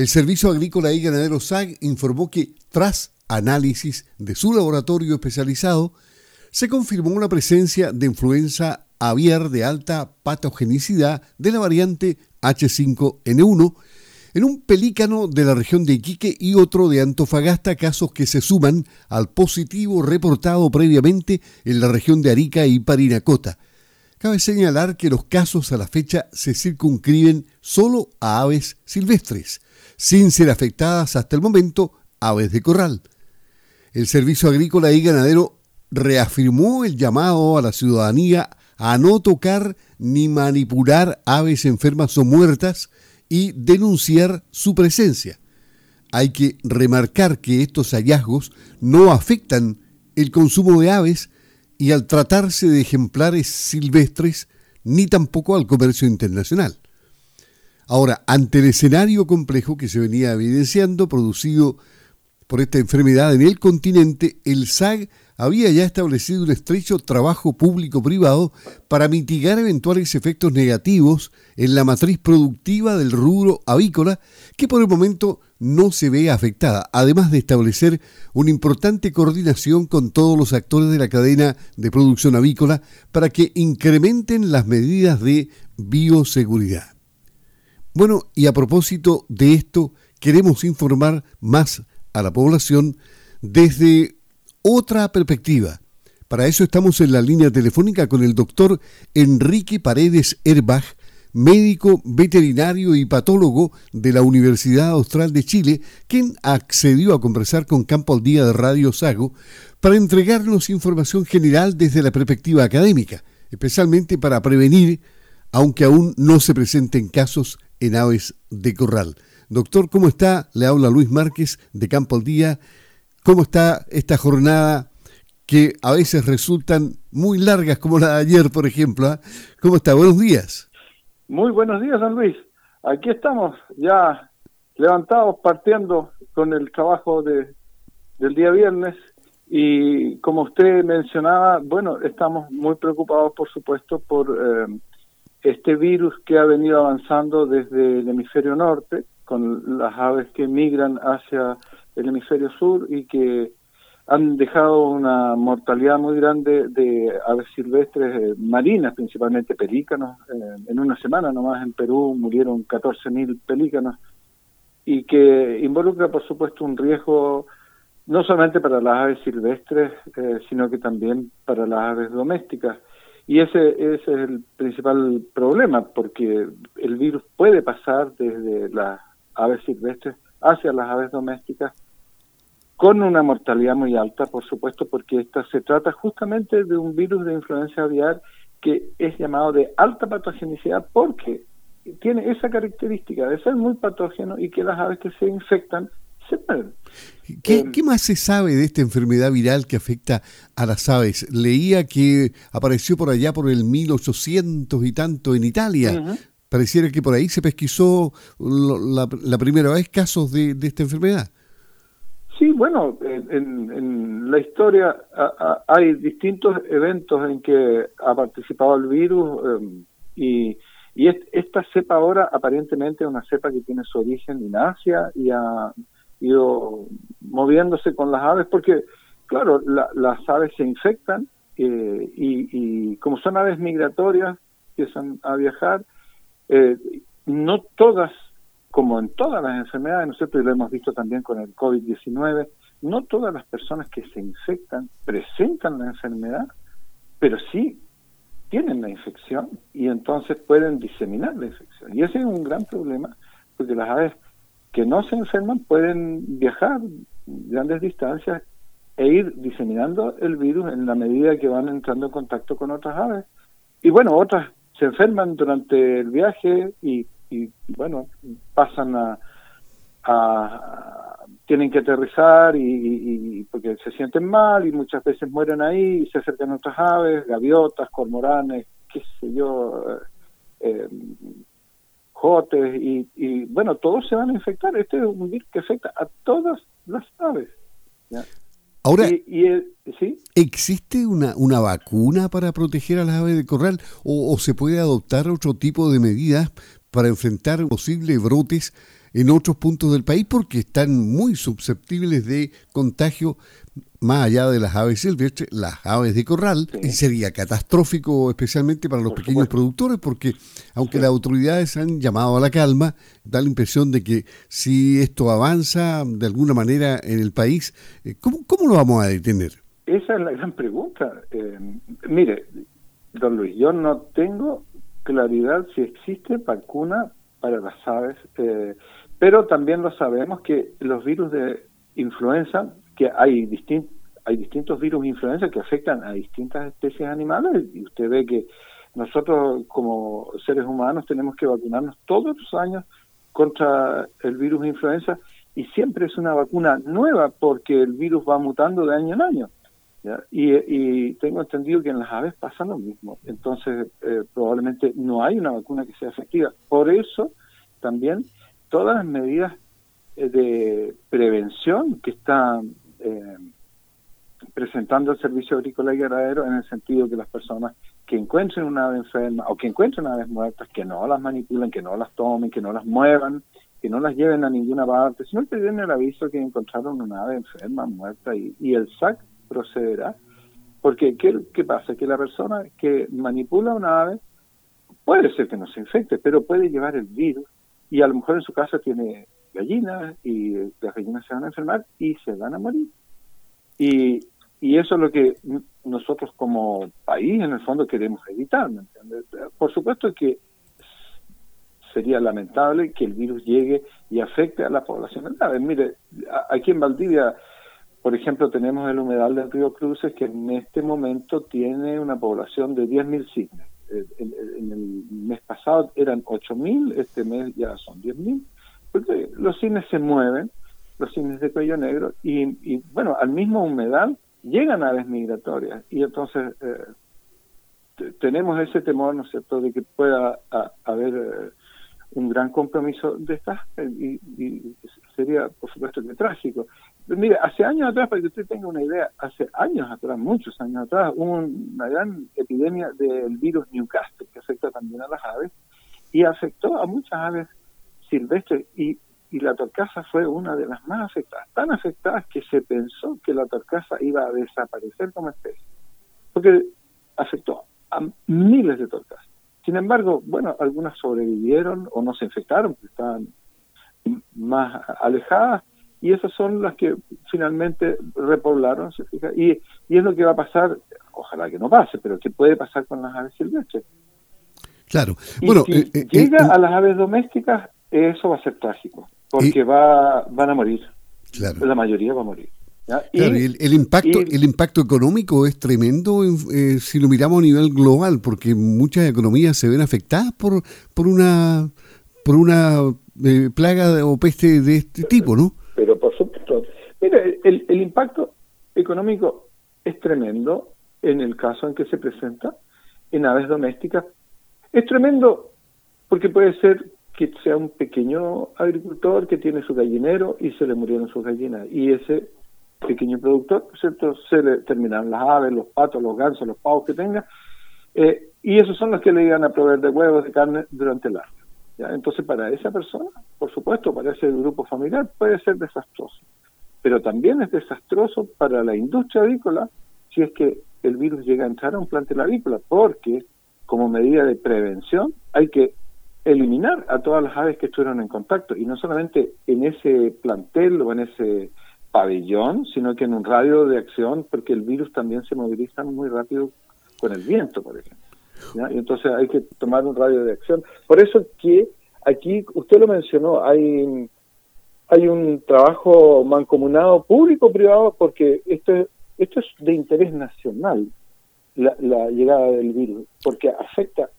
El Servicio Agrícola y Ganadero SAG informó que, tras análisis de su laboratorio especializado, se confirmó la presencia de influenza aviar de alta patogenicidad de la variante H5N1 en un pelícano de la región de Iquique y otro de Antofagasta, casos que se suman al positivo reportado previamente en la región de Arica y Parinacota. Cabe señalar que los casos a la fecha se circunscriben solo a aves silvestres, sin ser afectadas hasta el momento aves de corral. El Servicio Agrícola y Ganadero reafirmó el llamado a la ciudadanía a no tocar ni manipular aves enfermas o muertas y denunciar su presencia. Hay que remarcar que estos hallazgos no afectan el consumo de aves, y al tratarse de ejemplares silvestres, ni tampoco al comercio internacional. Ahora, ante el escenario complejo que se venía evidenciando, producido por esta enfermedad en el continente, el SAG había ya establecido un estrecho trabajo público-privado para mitigar eventuales efectos negativos en la matriz productiva del rubro avícola, que por el momento no se ve afectada, además de establecer una importante coordinación con todos los actores de la cadena de producción avícola para que incrementen las medidas de bioseguridad. Bueno, y a propósito de esto, queremos informar más a la población desde otra perspectiva. Para eso estamos en la línea telefónica con el doctor Enrique Paredes Herbach, médico veterinario y patólogo de la Universidad Austral de Chile, quien accedió a conversar con Campo al Día de Radio Sago para entregarnos información general desde la perspectiva académica, especialmente para prevenir, aunque aún no se presenten casos en aves de corral. Doctor, ¿cómo está? Le habla Luis Márquez de Campo al Día cómo está esta jornada que a veces resultan muy largas, como la de ayer, por ejemplo. ¿ah? ¿Cómo está? Buenos días. Muy buenos días, San Luis. Aquí estamos ya levantados, partiendo con el trabajo de, del día viernes. Y como usted mencionaba, bueno, estamos muy preocupados, por supuesto, por eh, este virus que ha venido avanzando desde el hemisferio norte, con las aves que migran hacia el hemisferio sur y que han dejado una mortalidad muy grande de aves silvestres eh, marinas, principalmente pelícanos. Eh, en una semana nomás en Perú murieron 14.000 pelícanos y que involucra, por supuesto, un riesgo no solamente para las aves silvestres, eh, sino que también para las aves domésticas. Y ese, ese es el principal problema, porque el virus puede pasar desde las aves silvestres hacia las aves domésticas con una mortalidad muy alta, por supuesto, porque esta se trata justamente de un virus de influencia aviar que es llamado de alta patogenicidad porque tiene esa característica de ser muy patógeno y que las aves que se infectan se mueren. ¿Qué, eh, ¿Qué, más se sabe de esta enfermedad viral que afecta a las aves? Leía que apareció por allá por el 1800 y tanto en Italia. Pareciera que por ahí se pesquisó la, la primera vez casos de, de esta enfermedad. Sí, bueno, en, la historia hay distintos eventos en que ha participado el virus em, y, esta cepa ahora aparentemente es una cepa que tiene su origen en Asia y ha ido moviéndose con las aves porque, claro, las aves se infectan eh, y, como son aves migratorias, empiezan a viajar, eh, no todas como en todas las enfermedades, ¿no es cierto? Y lo hemos visto también con el COVID-19, no todas las personas que se infectan presentan la enfermedad, pero sí tienen la infección y entonces pueden diseminar la infección. Y ese es un gran problema, porque las aves que no se enferman pueden viajar grandes distancias e ir diseminando el virus en la medida que van entrando en contacto con otras aves. Y bueno, otras se enferman durante el viaje y y bueno, pasan a, tienen que aterrizar y, porque se sienten mal y muchas veces mueren ahí y se acercan otras aves, gaviotas, cormoranes, qué sé yo, eh, jotes y, bueno, todos se van a infectar. Este es un virus que afecta a todas las aves. Ahora, ¿existe una, una vacuna para proteger a las aves de corral o, o, se puede adoptar otro tipo de medidas para enfrentar posibles brotes en otros puntos del país porque están muy susceptibles de contagio más allá de las aves silvestres, las aves de corral, y sería catastrófico especialmente para los pequeños productores, porque aunque las autoridades han llamado a la calma, da la impresión de que si esto avanza de alguna manera en el país, eh, ¿cómo, cómo lo vamos a detener? Esa es la gran pregunta. Eh, mire, don Luis, yo no tengo claridad si existe vacuna para las aves, eh, pero también lo sabemos que los virus de influenza que hay, hay distintos virus de influenza que afectan a distintas especies animales y usted ve que nosotros como seres humanos tenemos que vacunarnos todos los años contra el virus de influenza y siempre es una vacuna nueva porque el virus va mutando de año en año. Y, tengo entendido que en las aves pasa lo mismo. Entonces, eh, probablemente no hay una vacuna que sea efectiva. Por eso, también, todas las medidas eh, de prevención que están eh, presentando el servicio agrícola y ganadero en el sentido que las personas que encuentren una ave enferma o que encuentren aves muertas, que no las manipulen, que no las tomen, que no las muevan, que no las lleven a ninguna parte, sino que den el aviso que encontraron una ave enferma, muerta, y, y el SAC procederá. Porque, ¿qué, ¿qué pasa? Que la persona que manipula una ave puede ser que no se infecte, pero puede llevar el virus y a lo mejor en su casa tiene gallinas y las gallinas se van a enfermar y se van a morir. Y, eso es lo que nosotros como país en el fondo queremos evitar. Por supuesto que sería lamentable que el virus llegue y afecte a la población. Mire, aquí en Valdivia, por ejemplo, tenemos el humedal del río Cruces que en este momento tiene una población de 10.000 cisnes. En, el mes pasado eran 8.000, este mes ya son 10.000 porque los cines se mueven, los cines de cuello negro, y, bueno, al mismo humedal llegan aves migratorias, y entonces eh, tenemos ese temor, ¿no es cierto?, de que pueda haber eh, un gran compromiso de estas, y, sería, por supuesto, que trágico. Mire, hace años atrás, para que usted tenga una idea, hace años atrás, muchos años atrás, hubo una gran epidemia del virus Newcastle, que afecta también a las aves, y afectó a muchas aves silvestre y, la torcaza fue una de las más afectadas, tan afectadas que se pensó que la torcaza iba a desaparecer como especie, porque afectó a miles de torcasas. Sin embargo, bueno, algunas sobrevivieron o no se infectaron, porque estaban más alejadas, y esas son las que finalmente repoblaron, ¿se fija? Y, y es lo que va a pasar, ojalá que no pase, pero que puede pasar con las aves silvestres. Claro. bueno, si eh, eh, llega eh, a las aves domésticas, eso va a ser trágico, porque va, van a morir. La mayoría va a morir. Y, el, impacto, el impacto económico es tremendo eh, si lo miramos a nivel global, porque muchas economías se ven afectadas por, por una por una eh, plaga o peste de este tipo, ¿no? Pero por supuesto, mira, el, el impacto económico es tremendo en el caso en que se presenta en aves domésticas. Es tremendo porque puede ser que sea un pequeño agricultor que tiene su gallinero y se le murieron sus gallinas. Y ese pequeño productor, ¿cierto? Se le terminan las aves, los patos, los gansos, los pavos que tenga. Eh, y esos son los que le iban a proveer de huevos, de carne durante el año. ¿Ya? Entonces, para esa persona, por supuesto, para ese grupo familiar, puede ser desastroso. Pero también es desastroso para la industria avícola si es que el virus llega a entrar a un plantel avícola, porque como medida de prevención hay que eliminar a todas las aves que estuvieron en contacto, y no solamente en ese plantel o en ese pabellón, sino que en un radio de acción, porque el virus también se moviliza muy rápido con el viento, por ejemplo. Y entonces hay que tomar un radio de acción. Por eso que aquí, usted lo mencionó, hay, hay un trabajo mancomunado público-privado, porque esto, esto es de interés nacional, la, la llegada del virus, porque afecta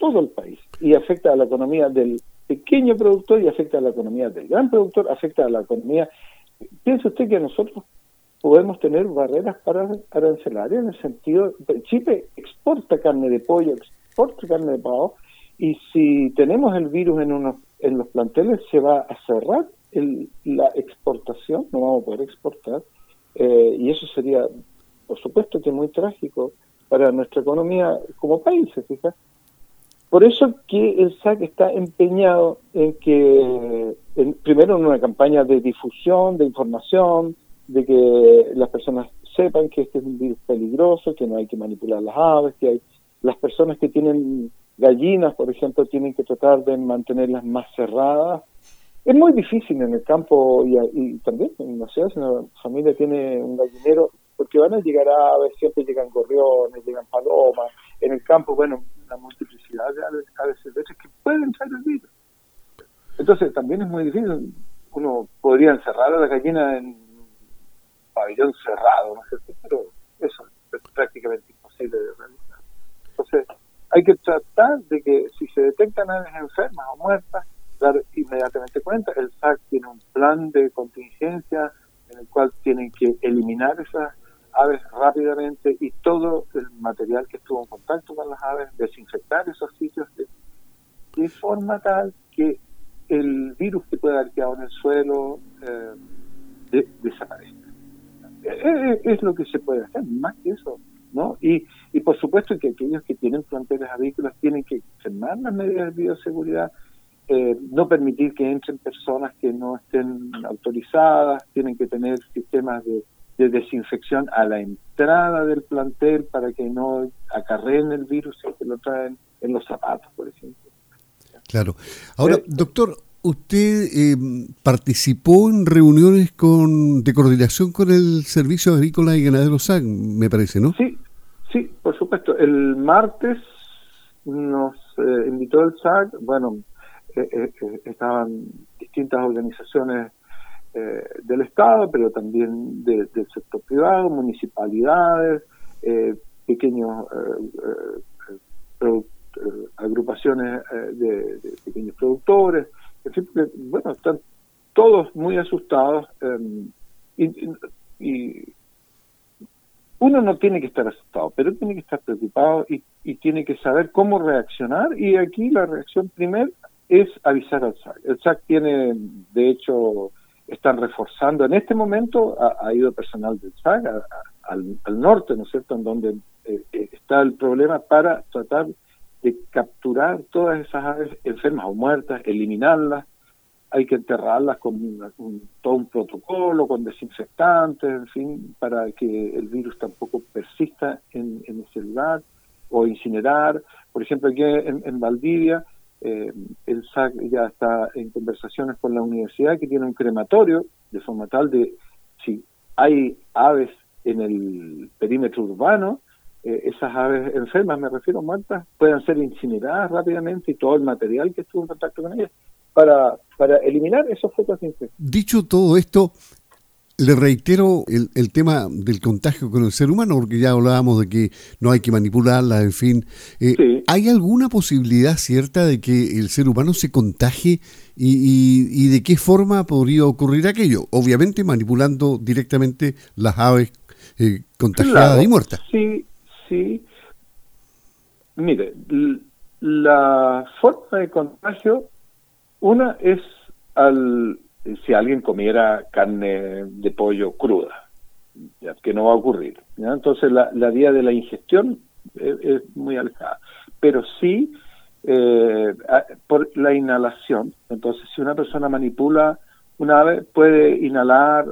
todo el país y afecta a la economía del pequeño productor y afecta a la economía del gran productor, afecta a la economía. Piensa usted que nosotros podemos tener barreras para arancelarias en el sentido, Chile exporta carne de pollo, exporta carne de pavo, y si tenemos el virus en, unos, en los planteles se va a cerrar la exportación, no vamos a poder exportar, eh, y eso sería, por supuesto, que muy trágico para nuestra economía como país, ¿se fija? por eso que el SAC está empeñado en que, primero en una campaña de difusión, de información, de que las personas sepan que este es un virus peligroso, que no hay que manipular las aves, que hay las personas que tienen gallinas, por ejemplo, tienen que tratar de mantenerlas más cerradas. Es muy difícil en el campo y, también en la ciudad, si una familia tiene un gallinero, porque van a llegar aves, siempre llegan gorriones, llegan palomas. En el campo, bueno, la multiplicidad de aves silvestres que pueden traer el virus. Entonces también es muy difícil. Uno podría encerrar a la gallina en pabellón cerrado, ¿no es cierto? Pero eso es prácticamente imposible de realizar. Entonces hay que tratar de que si se detectan aves enfermas o muertas, dar inmediatamente cuenta. El SAC tiene un plan de contingencia en el cual tienen que eliminar esas aves rápidamente y todo el material que estuvo en contacto con las aves, desinfectar esos sitios de, forma tal que el virus que puede haber quedado en el suelo eh, desaparezca. Es, lo que se puede hacer, más que eso. ¿no? Y, y por supuesto que aquellos que tienen planteles avícolas tienen que extremar las medidas de bioseguridad, eh, no permitir que entren personas que no estén autorizadas, tienen que tener sistemas de de desinfección a la entrada del plantel para que no acarreen el virus y que lo traen en los zapatos, por ejemplo. Claro. Ahora, eh, doctor, usted eh, participó en reuniones con de coordinación con el Servicio Agrícola y Ganadero SAC, me parece, ¿no? Sí, sí, por supuesto. El martes nos eh, invitó el SAC, bueno, estaban distintas organizaciones eh, del Estado, pero también del sector privado, municipalidades, eh, pequeños eh, agrupaciones de, pequeños productores, bueno, están todos muy asustados y, uno no tiene que estar asustado, pero tiene que estar preocupado y, y, tiene que saber cómo reaccionar. Y aquí la reacción primera es avisar al SAC. El SAC tiene, de hecho, están reforzando. En este momento ha, ido personal del SAG al, norte, ¿no es cierto?, en donde eh, eh, está el problema para tratar de capturar todas esas aves enfermas o muertas, eliminarlas. Hay que enterrarlas con todo un protocolo, con desinfectantes, en fin, para que el virus tampoco persista en, ese lugar, o incinerar. Por ejemplo, aquí en Valdivia, eh, el SAC ya está en conversaciones con la universidad que tiene un crematorio de forma tal de si hay aves en el perímetro urbano, eh, esas aves enfermas, me refiero muertas, puedan ser incineradas rápidamente y todo el material que estuvo en contacto con ellas para, para eliminar esos focos de infección. Dicho todo esto, le reitero el, el, tema del contagio con el ser humano, porque ya hablábamos de que no hay que manipularla, en fin. Eh, ¿Hay alguna posibilidad cierta de que el ser humano se contagie y, y, de qué forma podría ocurrir aquello? Obviamente manipulando directamente las aves eh, contagiadas y muertas. Sí, sí. Mire, la forma de contagio, una es al si alguien comiera carne de pollo cruda, que no va a ocurrir. Entonces la, la, vía de la ingestión es, muy alejada, pero sí eh, por la inhalación. Entonces si una persona manipula una ave, puede inhalar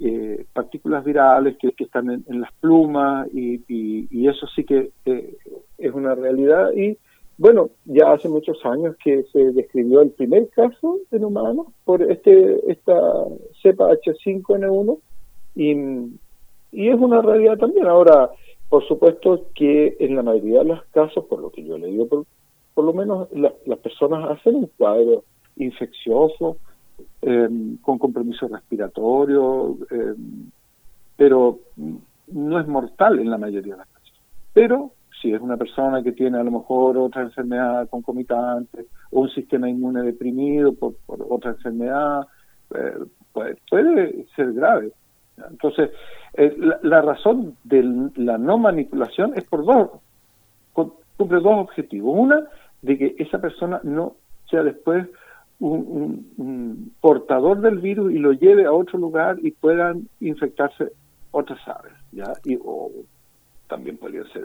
eh, partículas virales que, están en, las plumas y, eso sí que eh, es una realidad y bueno, ya hace muchos años que se describió el primer caso en humanos por este esta cepa H5N1 y, y es una realidad también. Ahora, por supuesto que en la mayoría de los casos, por lo que yo le digo, por, por lo menos las personas hacen un cuadro infeccioso, em, con compromiso respiratorio, em, pero no es mortal en la mayoría de las casos. Pero si es una persona que tiene a lo mejor otra enfermedad concomitante o un sistema inmune deprimido por, otra enfermedad, eh, puede, ser grave. Entonces, eh, la, razón de la no manipulación es por dos, cumple dos objetivos. Una, de que esa persona no sea después un, portador del virus y lo lleve a otro lugar y puedan infectarse otras aves, ¿ya? Y, o también podría ser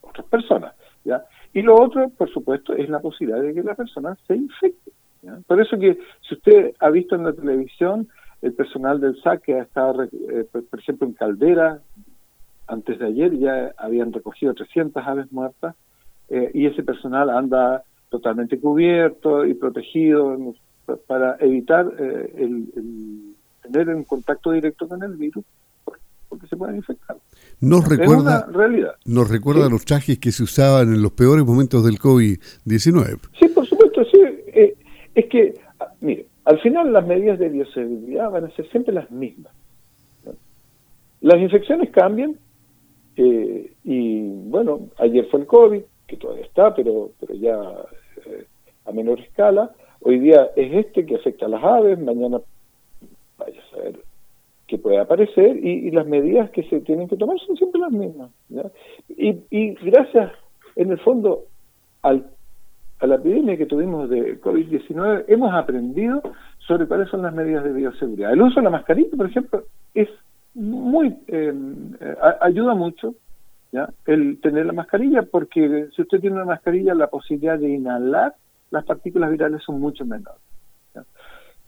otras personas. ¿ya? Y lo otro, por supuesto, es la posibilidad de que la persona se infecte. Por eso que si usted ha visto en la televisión el personal del SAC que ha estado, eh, por ejemplo, en Caldera, antes de ayer ya habían recogido 300 aves muertas eh, y ese personal anda totalmente cubierto y protegido para evitar eh, el, tener un contacto directo con el virus porque se pueden infectar. Nos recuerda, realidad. Nos recuerda los trajes que se usaban en los peores momentos del COVID-19. Sí, por supuesto, sí. Eh, es que, ah, mire, al final las medidas de bioseguridad van a ser siempre las mismas. Las infecciones cambian eh, y, bueno, ayer fue el COVID, que todavía está, pero, pero ya eh, a menor escala. Hoy día es este que afecta a las aves, mañana vaya a saber que puede aparecer y, las medidas que se tienen que tomar son siempre las mismas. Y, gracias, en el fondo, al, a la epidemia que tuvimos de COVID-19, hemos aprendido sobre cuáles son las medidas de bioseguridad. El uso de la mascarilla, por ejemplo, es muy eh, ayuda mucho ¿ya? el tener la mascarilla porque si usted tiene una mascarilla la posibilidad de inhalar las partículas virales son mucho menores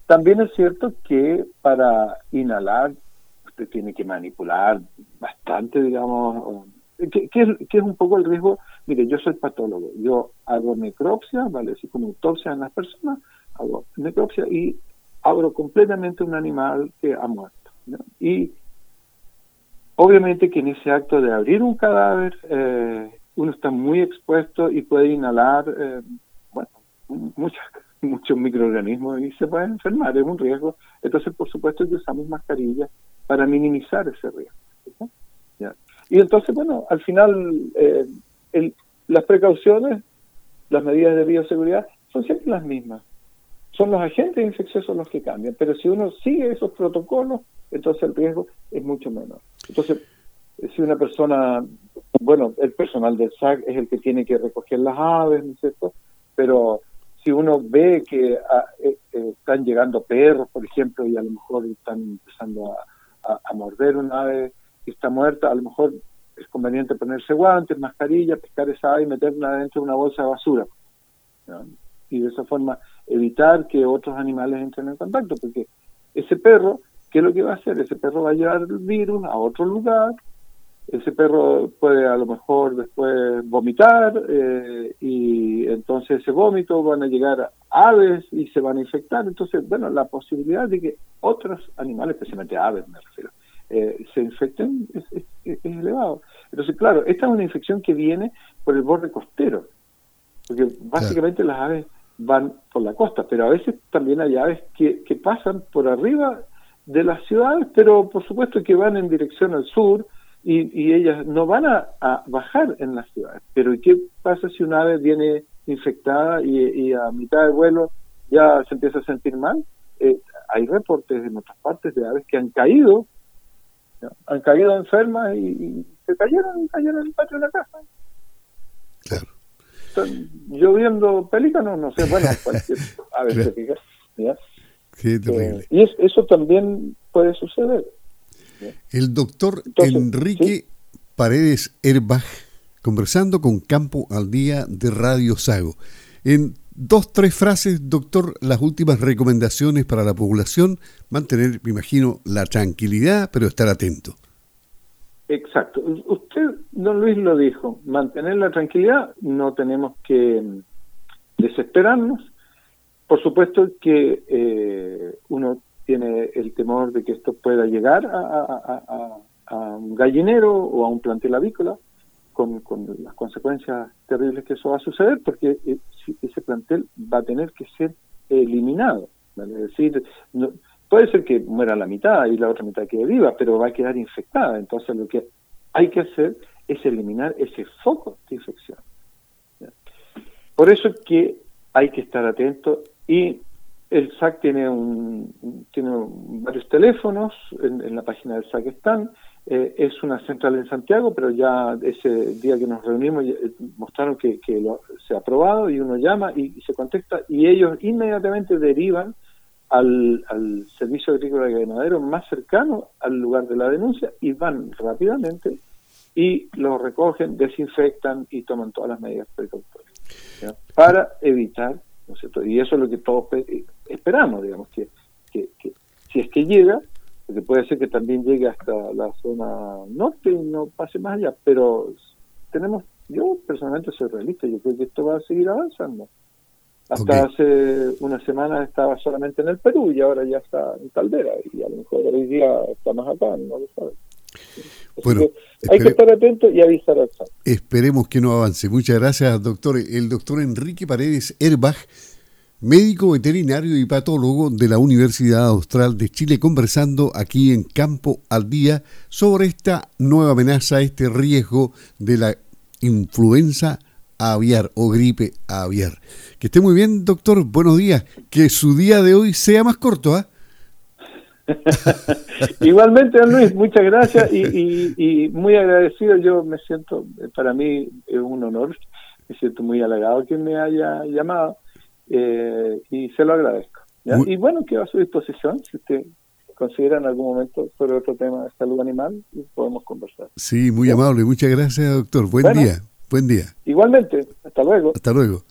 también es cierto que para inhalar usted tiene que manipular bastante, digamos, que, es, un poco el riesgo. Mire, yo soy patólogo, yo hago necropsia, ¿vale? Así como autopsia en las personas, hago necropsia y abro completamente un animal que ha muerto. Y obviamente que en ese acto de abrir un cadáver, eh, uno está muy expuesto y puede inhalar, eh, muchos microorganismos y se puede enfermar, es un riesgo. Entonces, por supuesto que usamos mascarillas para minimizar ese riesgo. Y entonces, bueno, al final eh, las precauciones, las medidas de bioseguridad son siempre las mismas. Son los agentes infecciosos los que cambian, pero si uno sigue esos protocolos, entonces el riesgo es mucho menor. Entonces, si una persona, bueno, el personal del SAC es el que tiene que recoger las aves, ¿no es cierto? Pero si uno ve que ah, eh, eh, están llegando perros, por ejemplo, y a lo mejor están empezando a, morder una ave que está muerta, a lo mejor es conveniente ponerse guantes, mascarilla, pescar esa ave y meterla dentro de una bolsa de basura. Y de esa forma evitar que otros animales entren en contacto, porque ese perro, ¿qué es lo que va a hacer? Ese perro va a llevar el virus a otro lugar ese perro puede a lo mejor después vomitar eh, y entonces ese vómito van a llegar aves y se van a infectar. Entonces, bueno, la posibilidad de que otros animales, especialmente aves me refiero, eh, se infecten es, es, elevado. Entonces, claro, esta es una infección que viene por el borde costero, porque básicamente las aves van por la costa, pero a veces también hay aves que, que pasan por arriba de las ciudades, pero por supuesto que van en dirección al sur, y, ellas no van a, bajar en las ciudades. Pero ¿y qué pasa si una ave viene infectada y, a mitad de vuelo ya se empieza a sentir mal? Eh, hay reportes en otras partes de aves que han caído, han caído enfermas y, se cayeron, cayeron en el patio de la casa. Claro. Están lloviendo pelícanos, no sé, bueno, cualquier ave ¿ya? Terrible. Eh, y eso también puede suceder. El doctor Enrique Paredes Herbach, conversando con Campo al Día de Radio Sago. En dos, tres frases, doctor, las últimas recomendaciones para la población, mantener, me imagino, la tranquilidad, pero estar atento. Exacto. Usted, don Luis, lo dijo, mantener la tranquilidad, no tenemos que desesperarnos. Por supuesto que eh, uno tiene el temor de que esto pueda llegar a, un gallinero o a un plantel avícola, con, las consecuencias terribles que eso va a suceder, porque e, ese plantel va a tener que ser eliminado. Es decir, puede ser que muera la mitad y la otra mitad quede viva, pero va a quedar infectada. Entonces lo que hay que hacer es eliminar ese foco de infección. Por eso es que hay que estar atento y el SAC tiene, un, varios teléfonos, en, la página del SAC están. Eh, es una central en Santiago, pero ya ese día que nos reunimos eh, mostraron que, se ha aprobado y uno llama y, se contesta y ellos inmediatamente derivan al, al servicio agrícola y ganadero más cercano al lugar de la denuncia y van rápidamente y lo recogen, desinfectan y toman todas las medidas precautorias para evitar, ¿no es cierto? Y eso es lo que todos esperamos, digamos, que, que, si es que llega, porque puede ser que también llegue hasta la zona norte y no pase más allá, pero tenemos, yo personalmente soy realista, yo creo que esto va a seguir avanzando. Hasta hace una semana estaba solamente en el Perú y ahora ya está en Caldera y a lo mejor hoy día está más acá, no lo sabes. Bueno, hay que estar atento y avisar al Esperemos que no avance. Muchas gracias, doctor. El doctor Enrique Paredes Herbach, médico veterinario y patólogo de la Universidad Austral de Chile, conversando aquí en Campo al Día sobre esta nueva amenaza, este riesgo de la influenza aviar o gripe aviar. Que esté muy bien, doctor. Buenos días. Que su día de hoy sea más corto, ¿ah? Igualmente, don Luis, muchas gracias y, muy agradecido. Yo me siento, para mí es un honor, me siento muy halagado que me haya llamado eh, y se lo agradezco. Y bueno, quedo a su disposición si usted considera en algún momento sobre otro tema de salud animal y podemos conversar. Sí, muy amable. Muchas gracias, doctor. Buen día. Buen día. Igualmente. Hasta luego. Hasta luego.